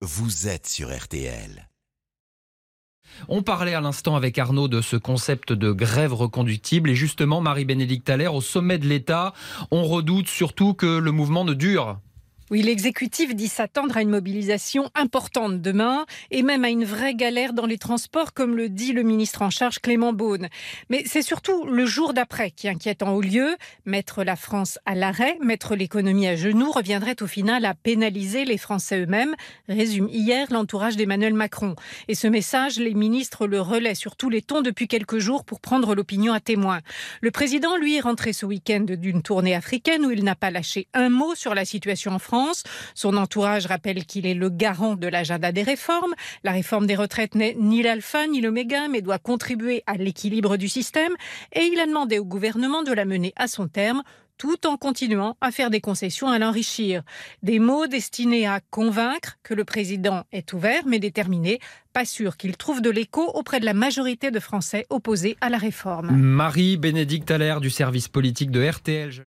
vous êtes sur RTL. On parlait à l'instant avec Arnaud de ce concept de grève reconductible et justement, Marie-Bénédicte Allaire, au sommet de l'État, on redoute surtout que le mouvement ne dure. Oui, l'exécutif dit s'attendre à une mobilisation importante demain et même à une vraie galère dans les transports, comme le dit le ministre en charge Clément Beaune. Mais c'est surtout le jour d'après qui inquiète en haut lieu. Mettre la France à l'arrêt, mettre l'économie à genoux reviendrait au final à pénaliser les Français eux-mêmes, résume hier l'entourage d'Emmanuel Macron. Et ce message, les ministres le relaient sur tous les tons depuis quelques jours pour prendre l'opinion à témoin. Le président, lui, est rentré ce week-end d'une tournée africaine où il n'a pas lâché un mot sur la situation en France son entourage rappelle qu'il est le garant de l'agenda des réformes. La réforme des retraites n'est ni l'alpha ni l'oméga, mais doit contribuer à l'équilibre du système. Et il a demandé au gouvernement de la mener à son terme tout en continuant à faire des concessions à l'enrichir. Des mots destinés à convaincre que le président est ouvert mais déterminé, pas sûr qu'il trouve de l'écho auprès de la majorité de Français opposés à la réforme. Marie-Bénédicte Allaire du service politique de RTL.